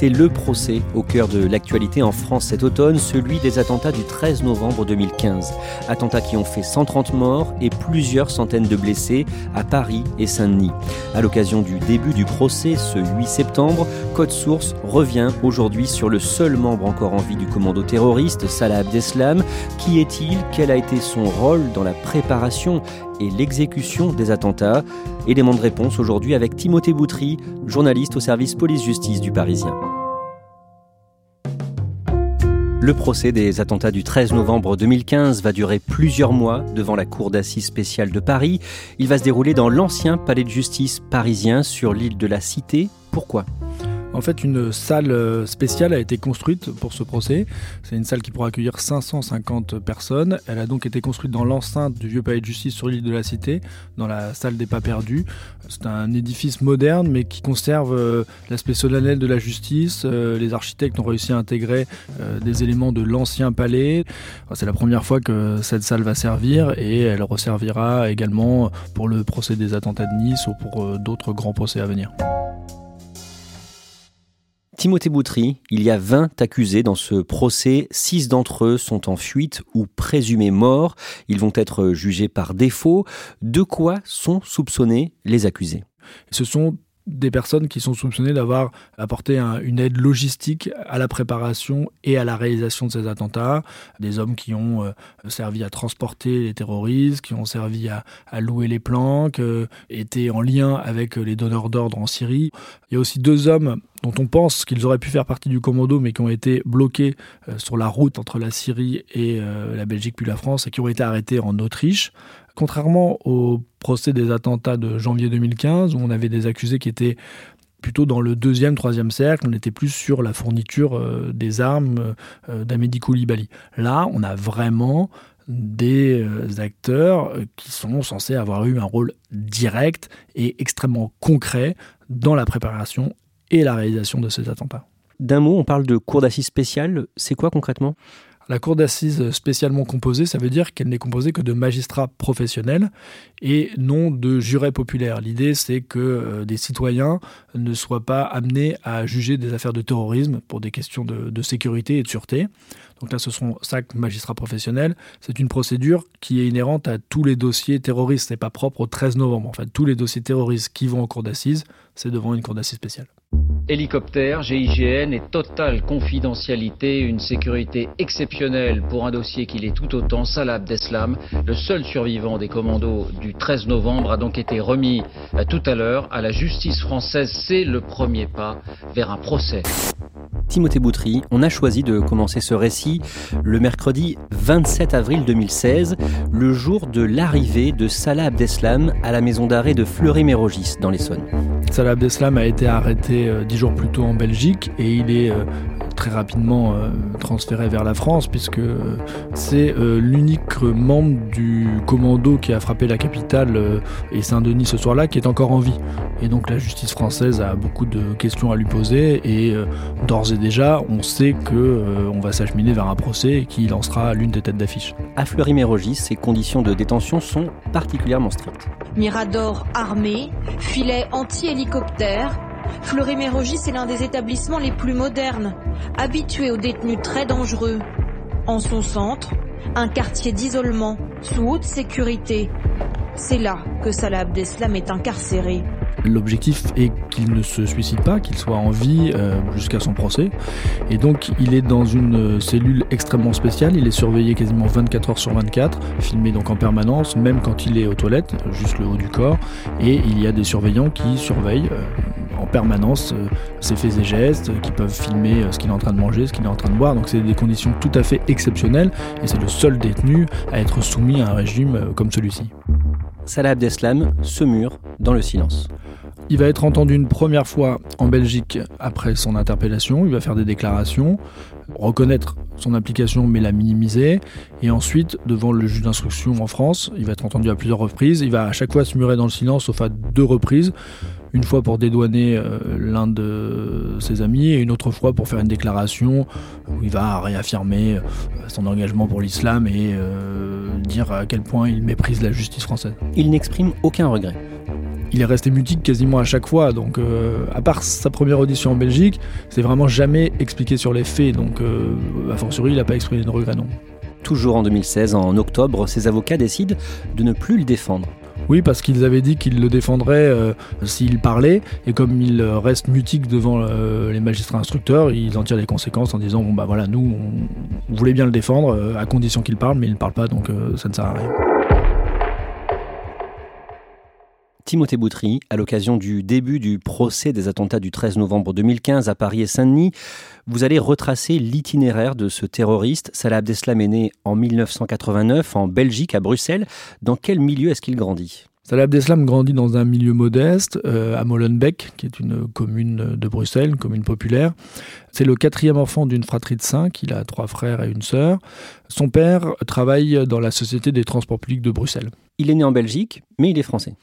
C'est le procès au cœur de l'actualité en France cet automne, celui des attentats du 13 novembre 2015. Attentats qui ont fait 130 morts et plusieurs centaines de blessés à Paris et Saint-Denis. À l'occasion du début du procès, ce 8 septembre, Code Source revient aujourd'hui sur le seul membre encore en vie du commando terroriste, Salah Abdeslam. Qui est-il? Quel a été son rôle dans la préparation et l'exécution des attentats? Élément de réponse aujourd'hui avec Timothée Boutry, journaliste au service police-justice du Parisien. Le procès des attentats du 13 novembre 2015 va durer plusieurs mois devant la Cour d'assises spéciale de Paris. Il va se dérouler dans l'ancien palais de justice parisien sur l'île de la Cité. Pourquoi? En fait, une salle euh, spéciale a été construite pour ce procès. C'est une salle qui pourra accueillir 550 personnes. Elle a donc été construite dans l'enceinte du vieux palais de justice sur l'île de la Cité, dans la salle des pas perdus. C'est un édifice moderne, mais qui conserve euh, l'aspect solennel de la justice. Euh, les architectes ont réussi à intégrer des éléments de l'ancien palais. C'est la première fois que cette salle va servir et elle resservira également pour le procès des attentats de Nice ou pour d'autres grands procès à venir. Timothée Boutry, il y a 20 accusés dans ce procès. Six d'entre eux sont en fuite ou présumés morts. Ils vont être jugés par défaut. De quoi sont soupçonnés les accusés? Ce sont des personnes qui sont soupçonnées d'avoir apporté une aide logistique à la préparation et à la réalisation de ces attentats. Des hommes qui ont euh, servi à transporter les terroristes, qui ont servi à, louer les planques, euh, étaient en lien avec les donneurs d'ordre en Syrie. Il y a aussi deux hommes dont on pense qu'ils auraient pu faire partie du commando, mais qui ont été bloqués euh, sur la route entre la Syrie et la Belgique puis la France, et qui ont été arrêtés en Autriche. Contrairement au procès des attentats de janvier 2015, où on avait des accusés qui étaient plutôt dans le deuxième, troisième cercle, on était plus sur la fourniture euh, des armes euh, d'Amédi Koulibaly. Là, on a vraiment des euh, acteurs qui sont censés avoir eu un rôle direct et extrêmement concret dans la préparation et la réalisation de ces attentats. D'un mot, on parle de cour d'assises spéciale. C'est quoi concrètement? La cour d'assises spécialement composée, ça veut dire qu'elle n'est composée que de magistrats professionnels et non de jurés populaires. L'idée, c'est que euh, des citoyens ne soient pas amenés à juger des affaires de terrorisme pour des questions de, sécurité et de sûreté. Donc là, ce sont cinq magistrats professionnels. C'est une procédure qui est inhérente à tous les dossiers terroristes. Ce n'est pas propre au 13 novembre. En fait, tous les dossiers terroristes qui vont en cour d'assises, c'est devant une cour d'assises spéciale. Hélicoptère, GIGN et totale confidentialité, une sécurité exceptionnelle pour un dossier qui l'est tout autant. Salah Abdeslam, le seul survivant des commandos du 13 novembre, a donc été remis euh, tout à l'heure à la justice française. C'est le premier pas vers un procès. Timothée Boutry, on a choisi de commencer ce récit le mercredi 27 avril 2016, le jour de l'arrivée de Salah Abdeslam à la maison d'arrêt de Fleury-Mérogis dans l'Essonne. Salah Abdeslam a été arrêté euh, dix jours plus tôt en Belgique et il est euh, très rapidement euh, transféré vers la France puisque c'est l'unique membre du commando qui a frappé la capitale et Saint-Denis ce soir-là qui est encore en vie. Et donc la justice française a beaucoup de questions à lui poser et d'ores et déjà on sait que on va s'acheminer vers un procès qui lancera l'une des têtes d'affiche. À Fleury-Mérogis, ces conditions de détention sont particulièrement strictes. Mirador armé, filet anti-hélicoptère, Fleury-Mérogis est l'un des établissements les plus modernes, habitué aux détenus très dangereux. En son centre, un quartier d'isolement, sous haute sécurité. C'est là que Salah Abdeslam est incarcéré. L'objectif est qu'il ne se suicide pas, qu'il soit en vie euh, jusqu'à son procès. Et donc il est dans une cellule extrêmement spéciale, il est surveillé quasiment 24 heures sur 24, filmé donc en permanence, même quand il est aux toilettes, juste le haut du corps. Et il y a des surveillants qui surveillent euh, en permanence euh, ses faits et gestes, qui peuvent filmer ce qu'il est en train de manger, ce qu'il est en train de boire. Donc c'est des conditions tout à fait exceptionnelles et c'est le seul détenu à être soumis à un régime comme celui-ci. Salah Abdeslam se mure dans le silence. Il va être entendu une première fois en Belgique après son interpellation, il va faire des déclarations, reconnaître son application mais la minimiser, et ensuite devant le juge d'instruction en France, il va être entendu à plusieurs reprises, il va à chaque fois se murer dans le silence sauf à deux reprises, une fois pour dédouaner euh, l'un de ses amis et une autre fois pour faire une déclaration où il va réaffirmer euh, son engagement pour l'islam et euh, dire à quel point il méprise la justice française. Il n'exprime aucun regret. Il est resté mutique quasiment à chaque fois, donc à part sa première audition en Belgique, c'est vraiment jamais expliqué sur les faits, donc a fortiori il n'a pas exprimé de regret non. Toujours en 2016, en octobre, ses avocats décident de ne plus le défendre. Oui, parce qu'ils avaient dit qu'ils le défendraient euh, s'il parlait, et comme il reste mutique devant euh, les magistrats instructeurs, ils en tirent les conséquences en disant bon bah voilà, nous on, voulait bien le défendre euh, à condition qu'il parle, mais il ne parle pas, donc ça ne sert à rien. Timothée Boutry, à l'occasion du début du procès des attentats du 13 novembre 2015 à Paris et Saint-Denis, vous allez retracer l'itinéraire de ce terroriste. Salah Abdeslam est né en 1989 en Belgique, à Bruxelles. Dans quel milieu est-ce qu'il grandit? Salah Abdeslam grandit dans un milieu modeste, euh, à Molenbeek, qui est une commune de Bruxelles, une commune populaire. C'est le quatrième enfant d'une fratrie de cinq, il a trois frères et une sœur. Son père travaille dans la Société des transports publics de Bruxelles. Il est né en Belgique, mais il est français.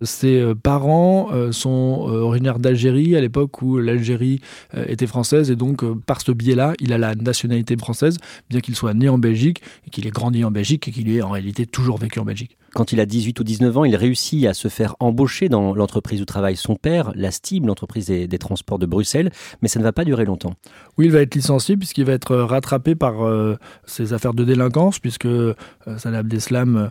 Ses euh, parents euh, sont euh, originaires d'Algérie à l'époque où l'Algérie était française et donc par ce biais-là, il a la nationalité française, bien qu'il soit né en Belgique et qu'il ait grandi en Belgique et qu'il ait en réalité toujours vécu en Belgique. Quand il a 18 ou 19 ans, il réussit à se faire embaucher dans l'entreprise où travaille son père, la STIB, l'entreprise des, des, transports de Bruxelles, mais ça ne va pas durer longtemps. Oui, il va être licencié puisqu'il va être rattrapé par ses affaires de délinquance, puisque Salah Abdeslam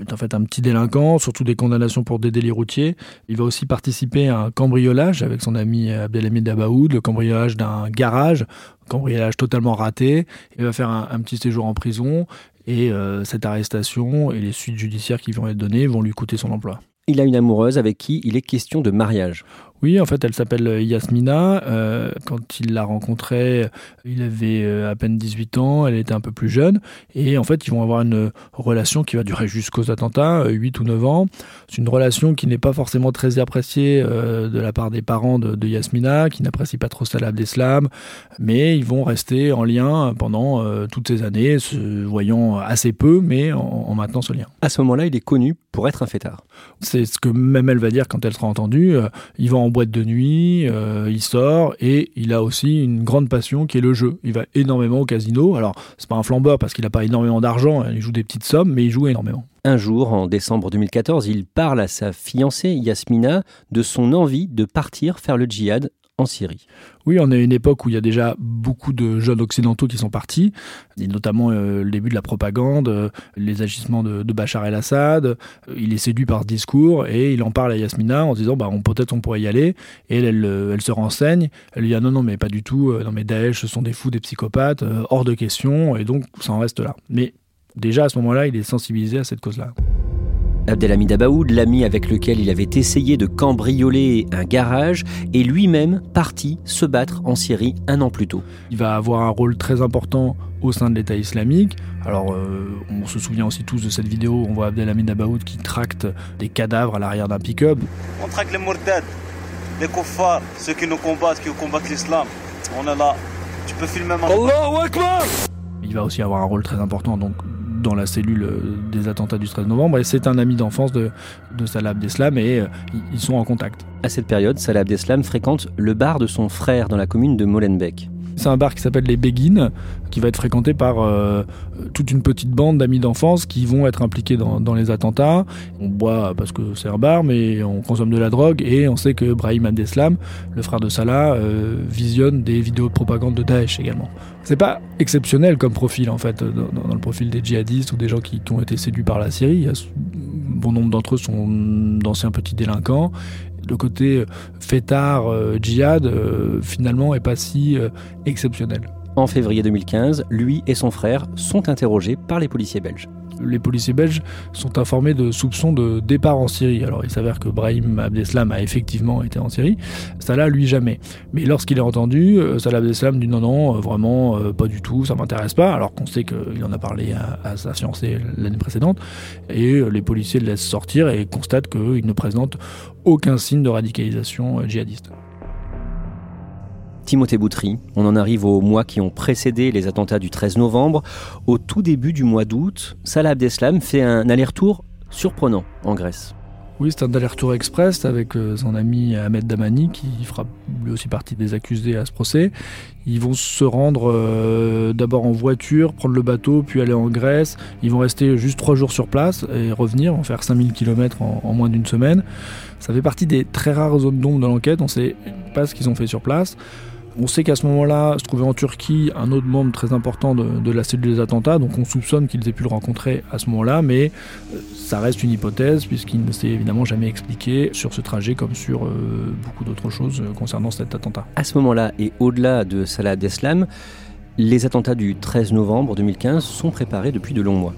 est en fait un petit délinquant, surtout des condamnations pour des délits routiers. Il va aussi participer à un cambriolage avec son ami Abdelhamid Dabaoud, le cambriolage d'un garage, cambriolage totalement raté. Il va faire un, petit séjour en prison et euh, cette arrestation et les suites judiciaires qui vont être données vont lui coûter son emploi. Il a une amoureuse avec qui il est question de mariage. Oui, en fait, elle s'appelle euh, Yasmina. Euh, quand il l'a rencontrée, il avait euh, à peine 18 ans, elle était un peu plus jeune. Et en fait, ils vont avoir une relation qui va durer jusqu'aux attentats, 8 ou 9 ans. C'est une relation qui n'est pas forcément très appréciée de la part des parents de, Yasmina, qui n'apprécient pas trop Salah Abdeslam. Mais ils vont rester en lien pendant toutes ces années, se voyant assez peu, mais en, en maintenant ce lien. À ce moment-là, il est connu pour être un fêtard. C'est ce que même elle va dire quand elle sera entendue. Ils vont en boîte de nuit, euh, il sort et il a aussi une grande passion qui est le jeu. Il va énormément au casino. Alors, c'est pas un flambeur parce qu'il n'a pas énormément d'argent, hein, il joue des petites sommes, mais il joue énormément. Un jour, en décembre 2014, il parle à sa fiancée Yasmina de son envie de partir faire le djihad Syrie. Oui, on est à une époque où il y a déjà beaucoup de jeunes occidentaux qui sont partis, notamment euh, le début de la propagande, euh, les agissements de, Bachar el-Assad. Euh, il est séduit par ce discours et il en parle à Yasmina en disant bah, peut-être on pourrait y aller. Et elle, elle, se renseigne. Elle dit ah, non, non, mais pas du tout. non, mais Daesh, ce sont des fous, des psychopathes, hors de question. Et donc, ça en reste là. Mais déjà à ce moment-là, il est sensibilisé à cette cause-là. Abdelhamid Abaoud, l'ami avec lequel il avait essayé de cambrioler un garage, est lui-même parti se battre en Syrie un an plus tôt. Il va avoir un rôle très important au sein de l'État islamique. Alors, euh, on se souvient aussi tous de cette vidéo où on voit Abdelhamid Abaoud qui tracte des cadavres à l'arrière d'un pick-up. On traque les mortels, les kuffars, ceux qui nous combattent, qui combattent l'islam. On est là. Tu peux filmer maintenant. Allahu Akbar Il va aussi avoir un rôle très important donc dans la cellule euh, des attentats du 13 novembre. Et c'est un ami d'enfance de, Salah Abdeslam et euh, ils sont en contact. À cette période, Salah Abdeslam fréquente le bar de son frère dans la commune de Molenbeek. C'est un bar qui s'appelle les Béguines, qui va être fréquenté par euh, toute une petite bande d'amis d'enfance qui vont être impliqués dans, les attentats. On boit parce que c'est un bar, mais on consomme de la drogue et on sait que Brahim Abdeslam, le frère de Salah, euh, visionne des vidéos de propagande de Daesh également. C'est pas exceptionnel comme profil en fait, dans, le profil des djihadistes ou des gens qui, ont été séduits par la Syrie. Bon nombre d'entre eux sont d'anciens petits délinquants. Le côté fêtard, djihad, finalement, est pas si exceptionnel. En février 2015, lui et son frère sont interrogés par les policiers belges les policiers belges sont informés de soupçons de départ en Syrie. Alors il s'avère que Brahim Abdeslam a effectivement été en Syrie, Salah lui jamais. Mais lorsqu'il est entendu, euh, Salah Abdeslam dit non non, euh, vraiment euh, pas du tout, ça m'intéresse pas, alors qu'on sait qu'il en a parlé à, sa fiancée l'année précédente. Et les policiers le laissent sortir et constatent qu'il ne présente aucun signe de radicalisation djihadiste. Timothée Boutry. On en arrive aux mois qui ont précédé les attentats du 13 novembre. Au tout début du mois d'août, Salah Abdeslam fait un aller-retour surprenant en Grèce. Oui, c'est un aller-retour express avec euh, son ami Ahmed Damani qui fera lui aussi partie des accusés à ce procès. Ils vont se rendre euh, d'abord en voiture, prendre le bateau, puis aller en Grèce. Ils vont rester juste trois jours sur place et revenir, en faire 5000 km en, en moins d'une semaine. Ça fait partie des très rares zones d'ombre de l'enquête. On ne sait pas ce qu'ils ont fait sur place. On sait qu'à ce moment-là se trouvait en Turquie un autre membre très important de, la cellule des attentats, donc on soupçonne qu'ils aient pu le rencontrer à ce moment-là, mais euh, ça reste une hypothèse puisqu'il ne s'est évidemment jamais expliqué sur ce trajet comme sur euh, beaucoup d'autres choses euh, concernant cet attentat. À ce moment-là, et au-delà de Salah Abdeslam, les attentats du 13 novembre 2015 sont préparés depuis de longs mois.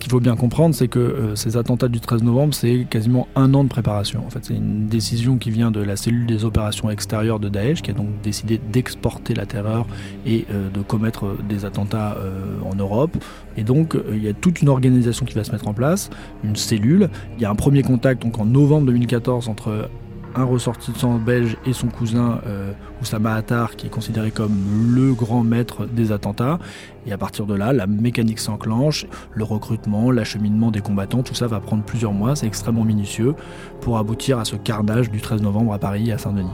Ce qu'il faut bien comprendre, c'est que euh, ces attentats du 13 novembre, c'est quasiment un an de préparation. En fait, c'est une décision qui vient de la cellule des opérations extérieures de Daesh, qui a donc décidé d'exporter la terreur et euh, de commettre des attentats euh, en Europe. Et donc, il y a toute une organisation qui va se mettre en place, une cellule. Il y a un premier contact en novembre 2014 entre un ressortissant belge et son cousin euh, Oussama Attar, qui est considéré comme le grand maître des attentats. Et à partir de là, la mécanique s'enclenche, le recrutement, l'acheminement des combattants, tout ça va prendre plusieurs mois, c'est extrêmement minutieux, pour aboutir à ce carnage du 13 novembre à Paris et à Saint-Denis.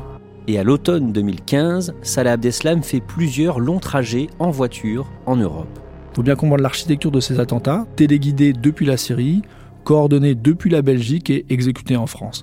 Et à l'automne 2015, Salah Abdeslam fait plusieurs longs trajets en voiture en Europe. Il faut bien comprendre l'architecture de ces attentats, téléguidés depuis la Syrie, coordonnés depuis la Belgique et exécutés en France.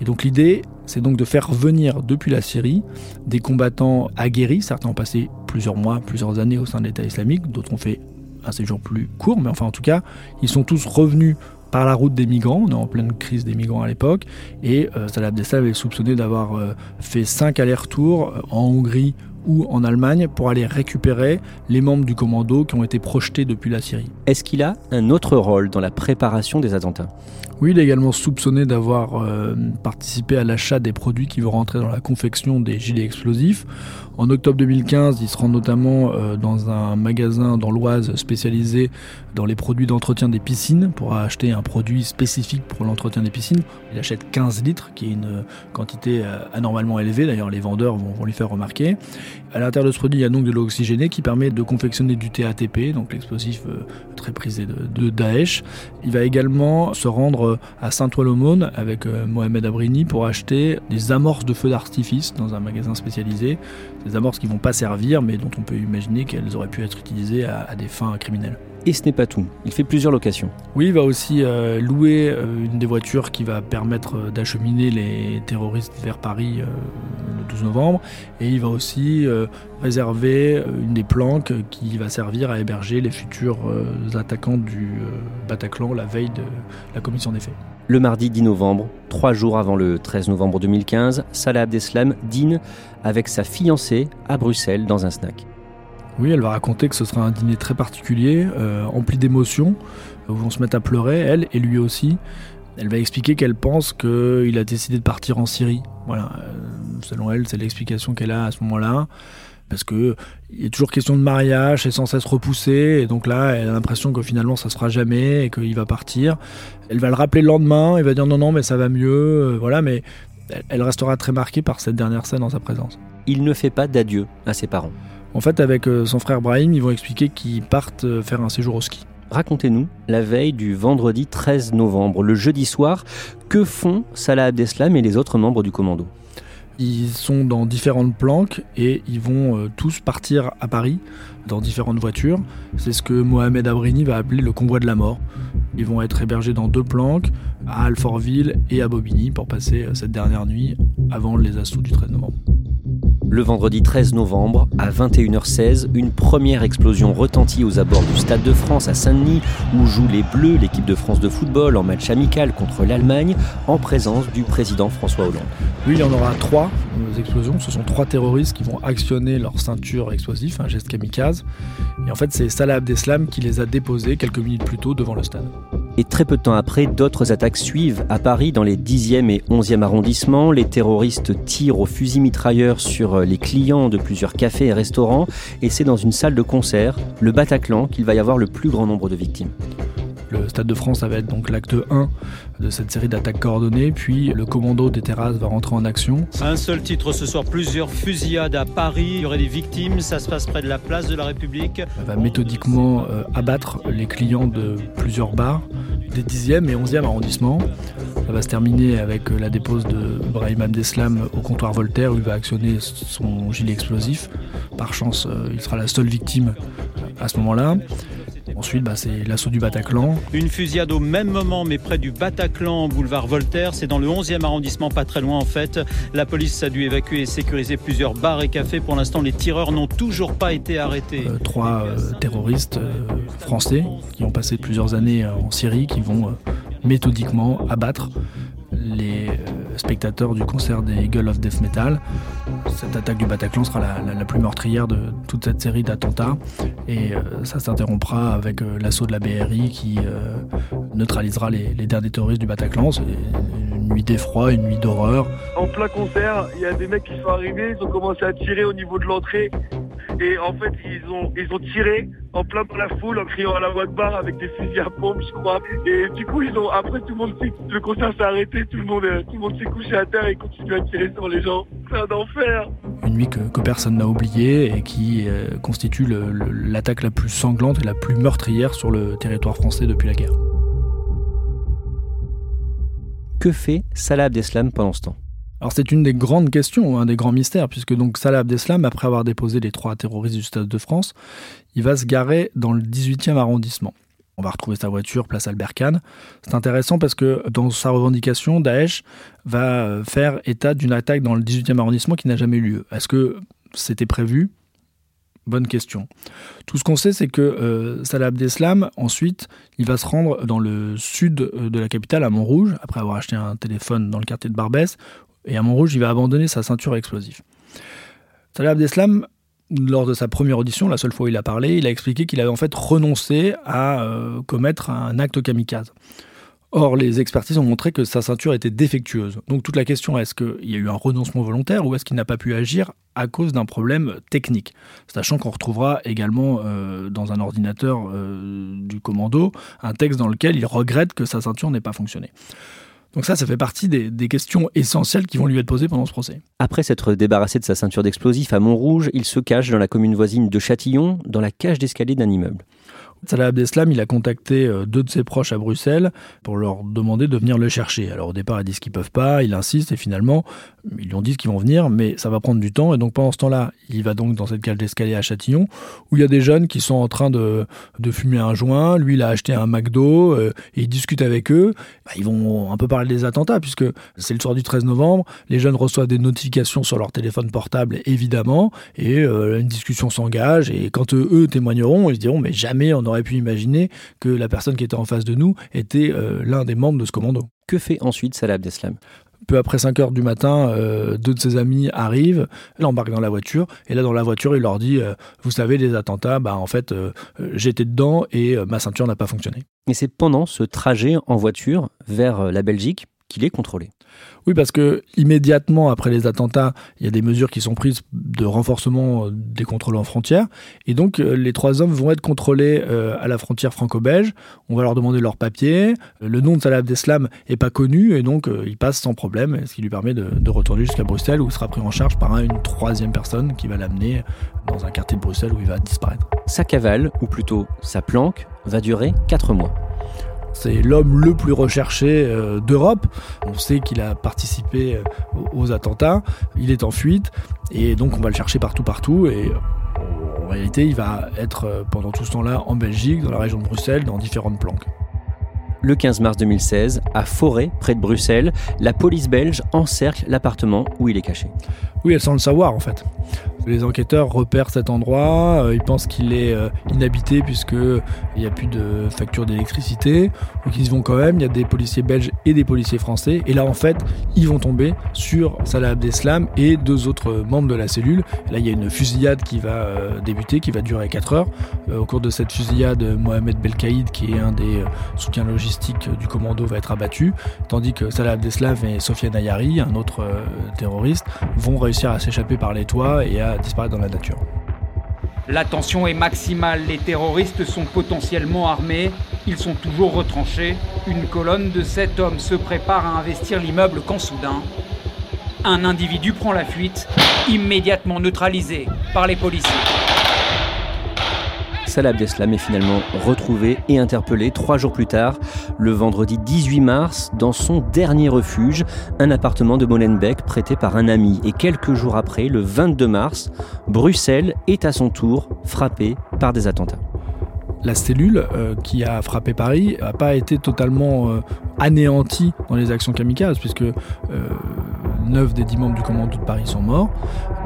Et donc l'idée, c'est donc de faire venir depuis la Syrie des combattants aguerris. Certains ont passé plusieurs mois, plusieurs années au sein de l'État islamique, d'autres ont fait un séjour plus court, mais enfin en tout cas, ils sont tous revenus par la route des migrants. On est en pleine crise des migrants à l'époque. Et euh, Salah Abdeslam est soupçonné d'avoir euh, fait cinq allers-retours euh, en Hongrie ou en Allemagne pour aller récupérer les membres du commando qui ont été projetés depuis la Syrie. Est-ce qu'il a un autre rôle dans la préparation des attentats? Oui, il est également soupçonné d'avoir euh, participé à l'achat des produits qui vont rentrer dans la confection des gilets explosifs. En octobre 2015, il se rend notamment euh, dans un magasin dans l'Oise spécialisé dans les produits d'entretien des piscines pour acheter un produit spécifique pour l'entretien des piscines. Il achète 15 litres, qui est une quantité euh, anormalement élevée. D'ailleurs, les vendeurs vont, vont lui faire remarquer. À l'intérieur de ce produit, il y a donc de l'eau oxygénée qui permet de confectionner du TATP, donc l'explosif très prisé de, Daesh. Il va également se rendre à Saint-Ouen-l'Aumône avec euh, Mohamed Abrini pour acheter des amorces de feux d'artifice dans un magasin spécialisé. Des amorces qui vont pas servir mais dont on peut imaginer qu'elles auraient pu être utilisées à des fins criminelles. Et ce n'est pas tout. Il fait plusieurs locations. Oui, il va aussi euh, louer euh, une des voitures qui va permettre euh, d'acheminer les terroristes vers Paris le 12 novembre. Et il va aussi réserver une des planques qui va servir à héberger les futurs attaquants du Bataclan la veille de la commission des faits. Le mardi 10 novembre, trois jours avant le 13 novembre 2015, Salah Abdeslam dîne avec sa fiancée à Bruxelles dans un snack. Oui, elle va raconter que ce sera un dîner très particulier, euh, empli d'émotions, où vont se mettre à pleurer, elle et lui aussi. Elle va expliquer qu'elle pense qu'il a décidé de partir en Syrie. Voilà, euh, selon elle, c'est l'explication qu'elle a à ce moment-là. Parce que il a toujours question de mariage, c'est sans cesse repoussé, et donc là, elle a l'impression que finalement ça se fera jamais et qu'il va partir. Elle va le rappeler le lendemain, elle va dire non, non, mais ça va mieux, euh, voilà, mais elle restera très marquée par cette dernière scène en sa présence. Il ne fait pas d'adieu à ses parents. En fait, avec euh, son frère Brahim, ils vont expliquer qu'ils partent euh, faire un séjour au ski. Racontez-nous, la veille du vendredi 13 novembre, le jeudi soir, que font Salah Abdeslam et les autres membres du commando? Ils sont dans différentes planques et ils vont euh, tous partir à Paris dans différentes voitures. C'est ce que Mohamed Abrini va appeler le convoi de la mort. Ils vont être hébergés dans deux planques, à Alfortville et à Bobigny, pour passer cette dernière nuit avant les assauts du 13 novembre. Le vendredi 13 novembre, à 21h16, une première explosion retentit aux abords du Stade de France à Saint-Denis, où jouent les Bleus, l'équipe de France de football, en match amical contre l'Allemagne, en présence du président François Hollande. Oui, il y en aura trois euh, explosions. Ce sont trois terroristes qui vont actionner leur ceinture explosive, un geste kamikaze. Et en fait, c'est Salah Abdeslam qui les a déposés quelques minutes plus tôt devant le stade. Et très peu de temps après, d'autres attaques suivent. À Paris, dans les 10e et 11e arrondissements, les terroristes tirent au fusil mitrailleur sur les clients de plusieurs cafés et restaurants. Et c'est dans une salle de concert, le Bataclan, qu'il va y avoir le plus grand nombre de victimes. Le Stade de France, ça va être donc l'acte 1 de cette série d'attaques coordonnées, puis le commando des terrasses va rentrer en action. Un seul titre ce soir, plusieurs fusillades à Paris, il y aurait des victimes, ça se passe près de la place de la République. Elle va méthodiquement euh, abattre les clients de plusieurs bars des 10e et 11e arrondissements. Ça va se terminer avec euh, la dépose de Brahim Abdeslam au comptoir Voltaire où il va actionner son gilet explosif. Par chance, euh, il sera la seule victime à ce moment-là. Ensuite, bah, c'est l'assaut du Bataclan. Une fusillade au même moment, mais près du Bataclan, boulevard Voltaire. C'est dans le 11e arrondissement, pas très loin en fait. La police a dû évacuer et sécuriser plusieurs bars et cafés. Pour l'instant, les tireurs n'ont toujours pas été arrêtés. Euh, trois euh, terroristes euh, français qui ont passé plusieurs années en Syrie, qui vont méthodiquement abattre les spectateurs du concert des Eagles of Death Metal. Cette attaque du Bataclan sera la, plus meurtrière de toute cette série d'attentats et euh, ça s'interrompra avec euh, l'assaut de la BRI qui euh, neutralisera les, les, derniers terroristes du Bataclan. C'est une nuit d'effroi, une nuit d'horreur. En plein concert, il y a des mecs qui sont arrivés, ils ont commencé à tirer au niveau de l'entrée et en fait, ils ont, ils ont tiré en plein dans la foule en criant à la voix de barre avec des fusils à pompe, je crois. Et du coup, ils ont, après, tout le monde le concert s'est arrêté, tout le monde, tout le monde s'est couché à terre et continue à tirer sur les gens. C'est un enfer. Une nuit que, que personne n'a oubliée et qui euh, constitue l'attaque la plus sanglante et la plus meurtrière sur le territoire français depuis la guerre. Que fait Salah Abdeslam pendant ce temps? Alors c'est une des grandes questions, un des grands mystères, puisque donc Salah Abdeslam, après avoir déposé les trois terroristes du Stade de France, il va se garer dans le 18e arrondissement. On va retrouver sa voiture place Albert Kahn. C'est intéressant parce que dans sa revendication, Daesh va faire état d'une attaque dans le 18e arrondissement qui n'a jamais eu lieu. Est-ce que c'était prévu? Bonne question. Tout ce qu'on sait, c'est que euh, Salah Abdeslam, ensuite, il va se rendre dans le sud de la capitale, à Montrouge, après avoir acheté un téléphone dans le quartier de Barbès, et à Montrouge, il va abandonner sa ceinture explosive. Salah Abdeslam, lors de sa première audition, la seule fois où il a parlé, il a expliqué qu'il avait en fait renoncé à euh, commettre un acte kamikaze. Or, les expertises ont montré que sa ceinture était défectueuse. Donc toute la question est est-ce qu'il y a eu un renoncement volontaire ou est-ce qu'il n'a pas pu agir à cause d'un problème technique? Sachant qu'on retrouvera également euh, dans un ordinateur euh, du commando un texte dans lequel il regrette que sa ceinture n'ait pas fonctionné. Donc ça, ça fait partie des, questions essentielles qui vont lui être posées pendant ce procès. Après s'être débarrassé de sa ceinture d'explosifs à Montrouge, il se cache dans la commune voisine de Châtillon, dans la cage d'escalier d'un immeuble. Salah Abdeslam, il a contacté euh, deux de ses proches à Bruxelles pour leur demander de venir le chercher. Alors au départ, ils disent qu'ils peuvent pas, il insiste et finalement, ils lui ont dit qu'ils vont venir, mais ça va prendre du temps. Et donc pendant ce temps-là, il va donc dans cette cage d'escalier à Châtillon, où il y a des jeunes qui sont en train de, de fumer un joint. Lui, il a acheté un McDo euh, et il discute avec eux. Bah, ils vont un peu parler des attentats, puisque c'est le soir du 13 novembre. Les jeunes reçoivent des notifications sur leur téléphone portable, évidemment, et euh, une discussion s'engage. Et quand eux, témoigneront, ils se diront, mais jamais on aurait pu imaginer que la personne qui était en face de nous était euh, l'un des membres de ce commando. Que fait ensuite Salah Abdeslam? Peu après 5 heures du matin, euh, deux de ses amis arrivent, l'embarquent dans la voiture, et là dans la voiture, il leur dit euh, Vous savez, les attentats, bah, en fait, j'étais dedans et ma ceinture n'a pas fonctionné. Et c'est pendant ce trajet en voiture vers la Belgique qu'il est contrôlé. Oui, parce que immédiatement après les attentats, il y a des mesures qui sont prises de renforcement des contrôles en frontière. Et donc, euh, les trois hommes vont être contrôlés euh, à la frontière franco-belge. On va leur demander leurs papiers. Le nom de Salah Abdeslam n'est pas connu et donc euh, il passe sans problème, ce qui lui permet de, de retourner jusqu'à Bruxelles où il sera pris en charge par une troisième personne qui va l'amener dans un quartier de Bruxelles où il va disparaître. Sa cavale, ou plutôt sa planque, va durer quatre mois. C'est l'homme le plus recherché euh, d'Europe. On sait qu'il a participé euh, aux attentats. Il est en fuite et donc on va le chercher partout, partout. Et en réalité, il va être euh, pendant tout ce temps-là en Belgique, dans la région de Bruxelles, dans différentes planques. le 15 mars 2016, à Forêt, près de Bruxelles, la police belge encercle l'appartement où il est caché. Oui, elle sans le savoir en fait. Les enquêteurs repèrent cet endroit, euh, ils pensent qu'il est euh, inhabité puisqu'il n'y a plus de facture d'électricité, donc ils vont quand même, il y a des policiers belges et des policiers français, et là en fait, ils vont tomber sur Salah Abdeslam et deux autres membres de la cellule. là, il y a une fusillade qui va euh, débuter, qui va durer 4 heures. au cours de cette fusillade, Mohamed Belkaïd, qui est un des soutiens logistiques du commando, va être abattu, tandis que Salah Abdeslam et Sofiane Ayari, un autre terroriste, vont réussir à s'échapper par les toits et à disparaître dans la nature. La tension est maximale, les terroristes sont potentiellement armés, ils sont toujours retranchés. Une colonne de sept hommes se prépare à investir l'immeuble quand soudain, un individu prend la fuite, immédiatement neutralisé par les policiers. Salah Abdeslam est finalement retrouvé et interpellé trois jours plus tard, le vendredi 18 mars, dans son dernier refuge, un appartement de Molenbeek prêté par un ami. Et quelques jours après, le 22 mars, Bruxelles est à son tour frappée par des attentats la cellule euh, qui a frappé Paris n'a pas été totalement euh, anéantie dans les actions kamikazes, puisque euh, 9 des 10 membres du commando de Paris sont morts,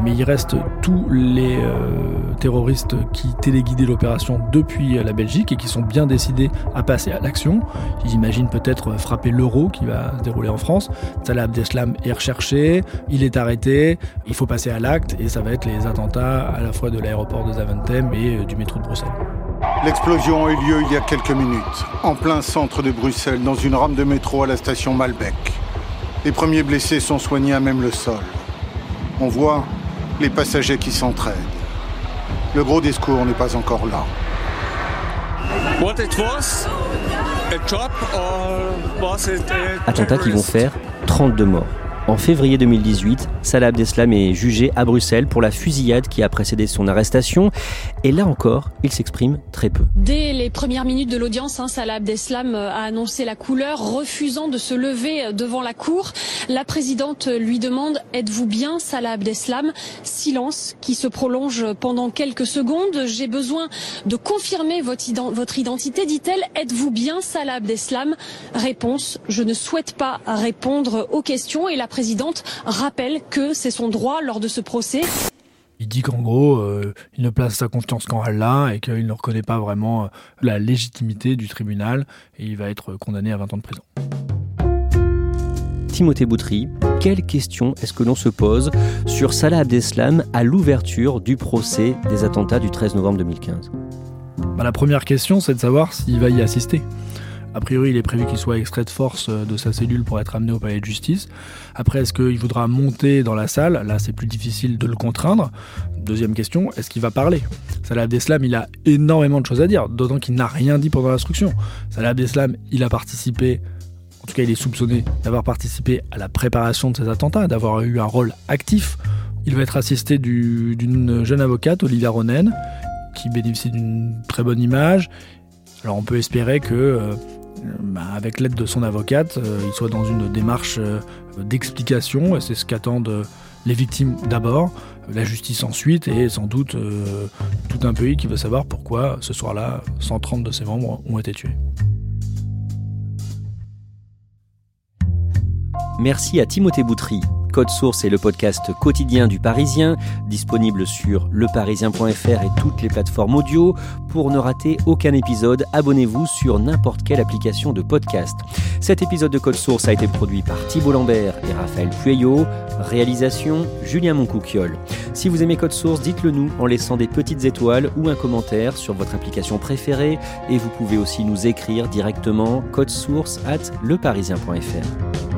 mais il reste tous les euh, terroristes qui téléguidaient l'opération depuis la Belgique et qui sont bien décidés à passer à l'action. Ils imaginent peut-être frapper l'euro qui va se dérouler en France. Salah Abdeslam est recherché, il est arrêté, il faut passer à l'acte et ça va être les attentats à la fois de l'aéroport de Zaventem et euh, du métro de Bruxelles. L'explosion a eu lieu il y a quelques minutes, en plein centre de Bruxelles, dans une rame de métro à la station Malbec. Les premiers blessés sont soignés à même le sol. On voit les passagers qui s'entraident. Le gros discours n'est pas encore là. Attentats qui vont faire 32 morts. En février 2018, Salah Abdeslam est jugé à Bruxelles pour la fusillade qui a précédé son arrestation. Et là encore, il s'exprime très peu. Dès les premières minutes de l'audience, hein, Salah Abdeslam euh, a annoncé la couleur, refusant de se lever euh, devant la cour. La présidente lui demande Êtes-vous bien, Salah Abdeslam? Silence qui se prolonge pendant quelques secondes. J'ai besoin de confirmer votre identité, dit-elle. Êtes-vous bien, Salah Abdeslam? Réponse Je ne souhaite pas répondre aux questions présidente rappelle que c'est son droit lors de ce procès. Il dit qu'en gros, euh, il ne place sa confiance qu'en Allah et qu'il ne reconnaît pas vraiment euh, la légitimité du tribunal et il va être condamné à 20 ans de prison. Timothée Boutry, quelle question est-ce que l'on se pose sur Salah Abdeslam à l'ouverture du procès des attentats du 13 novembre 2015 bah, La première question, c'est de savoir s'il va y assister. A priori, il est prévu qu'il soit extrait de force euh, de sa cellule pour être amené au palais de justice. Après, est-ce qu'il voudra monter dans la salle? Là, c'est plus difficile de le contraindre. Deuxième question, est-ce qu'il va parler? Salah Abdeslam, il a énormément de choses à dire, d'autant qu'il n'a rien dit pendant l'instruction. Salah Abdeslam, il a participé en tout cas il est soupçonné d'avoir participé à la préparation de ces attentats, d'avoir eu un rôle actif. Il va être assisté d'une jeune avocate, Olivia Ronen, qui bénéficie d'une très bonne image. Alors on peut espérer que euh, bah, avec l'aide de son avocate, euh, il soit dans une démarche euh, d'explication, et c'est ce qu'attendent les victimes d'abord, la justice ensuite, et sans doute euh, tout un pays qui veut savoir pourquoi ce soir-là, 130 de ses membres ont été tués. Merci à Timothée Boutry Code Source est le podcast quotidien du Parisien, disponible sur leparisien.fr et toutes les plateformes audio. Pour ne rater aucun épisode, abonnez-vous sur n'importe quelle application de podcast. Cet épisode de Code Source a été produit par Thibault Lambert et Raphaël Pueyo. Réalisation Julien Moncouquiole. Si vous aimez Code Source, dites-le nous en laissant des petites étoiles ou un commentaire sur votre application préférée et vous pouvez aussi nous écrire directement code source at leparisien.fr.